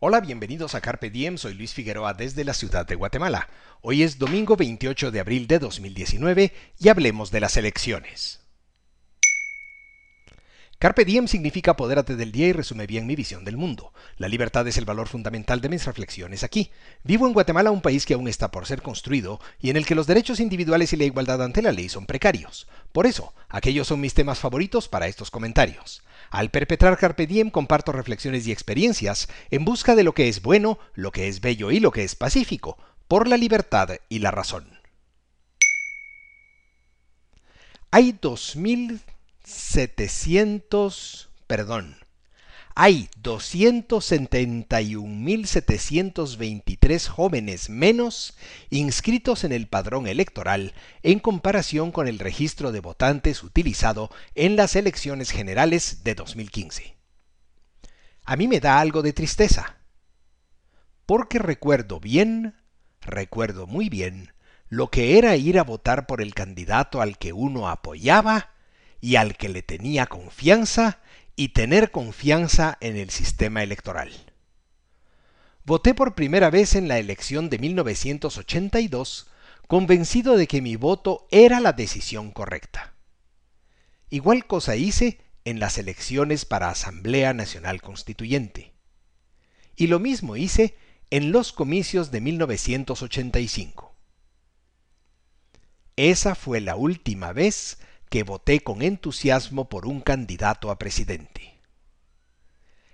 Hola, bienvenidos a Carpe Diem, soy Luis Figueroa desde la ciudad de Guatemala. Hoy es domingo 28 de abril de 2019 y hablemos de las elecciones. Carpe diem significa apodérate del día y resume bien mi visión del mundo. La libertad es el valor fundamental de mis reflexiones aquí. Vivo en Guatemala, un país que aún está por ser construido y en el que los derechos individuales y la igualdad ante la ley son precarios. Por eso, aquellos son mis temas favoritos para estos comentarios. Al perpetrar Carpe Diem comparto reflexiones y experiencias en busca de lo que es bueno, lo que es bello y lo que es pacífico, por la libertad y la razón. Hay 2.700, perdón, hay 271.723 jóvenes menos inscritos en el padrón electoral en comparación con el registro de votantes utilizado en las elecciones generales de 2015. A mí me da algo de tristeza, porque recuerdo bien, recuerdo muy bien, lo que era ir a votar por el candidato al que uno apoyaba y al que le tenía confianza y tener confianza en el sistema electoral. Voté por primera vez en la elección de 1982 convencido de que mi voto era la decisión correcta. Igual cosa hice en las elecciones para Asamblea Nacional Constituyente. Y lo mismo hice en los comicios de 1985. Esa fue la última vez que voté con entusiasmo por un candidato a presidente.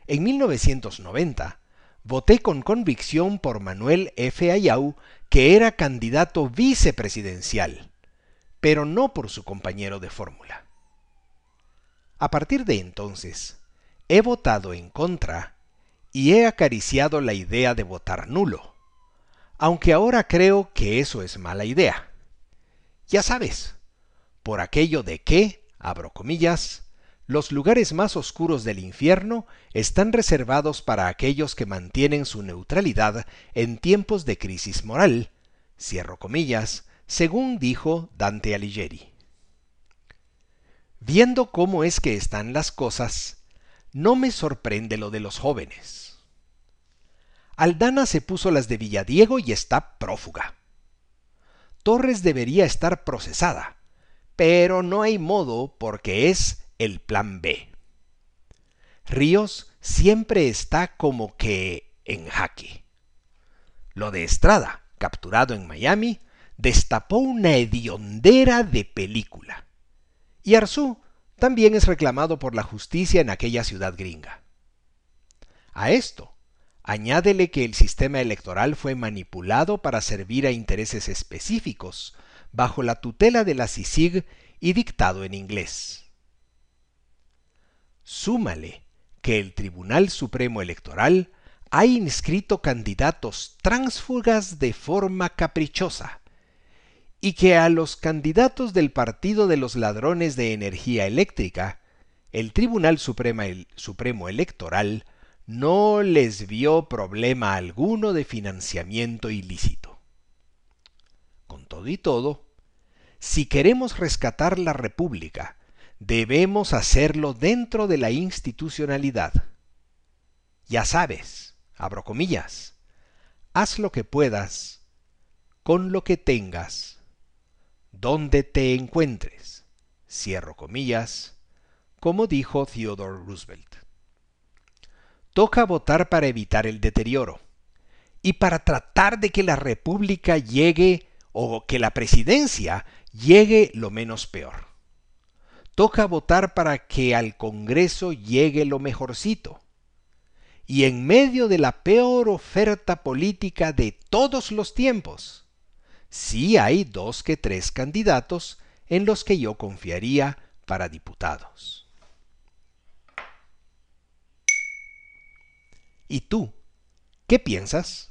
En 1990, voté con convicción por Manuel F. Ayau, que era candidato vicepresidencial, pero no por su compañero de fórmula. A partir de entonces, he votado en contra y he acariciado la idea de votar nulo, aunque ahora creo que eso es mala idea. Ya sabes, por aquello de que, abro comillas, los lugares más oscuros del infierno están reservados para aquellos que mantienen su neutralidad en tiempos de crisis moral, cierro comillas, según dijo Dante Alighieri. Viendo cómo es que están las cosas, no me sorprende lo de los jóvenes. Aldana se puso las de Villadiego y está prófuga. Torres debería estar procesada, pero no hay modo porque es el plan B. Ríos siempre está como que en jaque. Lo de Estrada, capturado en Miami, destapó una hediondera de película. Y Arzú también es reclamado por la justicia en aquella ciudad gringa. A esto, añádele que el sistema electoral fue manipulado para servir a intereses específicos, bajo la tutela de la CICIG y dictado en inglés. Súmale que el Tribunal Supremo Electoral ha inscrito candidatos tránsfugas de forma caprichosa y que a los candidatos del Partido de los Ladrones de Energía Eléctrica, el Tribunal Supremo Electoral no les vio problema alguno de financiamiento ilícito. Y todo, si queremos rescatar la República, debemos hacerlo dentro de la institucionalidad. Ya sabes, abro comillas, haz lo que puedas, con lo que tengas, donde te encuentres, cierro comillas, como dijo Theodore Roosevelt. Toca votar para evitar el deterioro y para tratar de que la República llegue o que la presidencia llegue lo menos peor. Toca votar para que al Congreso llegue lo mejorcito. Y en medio de la peor oferta política de todos los tiempos, sí hay dos que tres candidatos en los que yo confiaría para diputados. ¿Y tú? ¿Qué piensas?